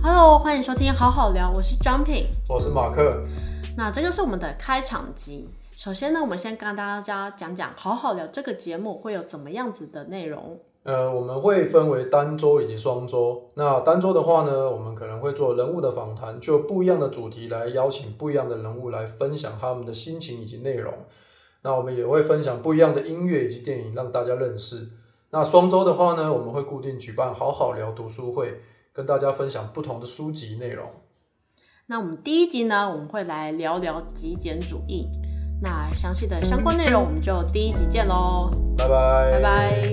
Hello，欢迎收听好好聊，我是 Jumping。我是马克。那这个是我们的开场集。首先呢，我们先跟大家讲讲好好聊这个节目会有怎么样子的内容。呃，我们会分为单周以及双周。那单周的话呢，我们可能会做人物的访谈，就不一样的主题来邀请不一样的人物来分享他们的心情以及内容。那我们也会分享不一样的音乐以及电影，让大家认识。那双周的话呢，我们会固定举办好好聊读书会，跟大家分享不同的书籍内容。那我们第一集呢，我们会来聊聊极简主义。那详细的相关内容，我们就第一集见喽。拜拜，拜拜。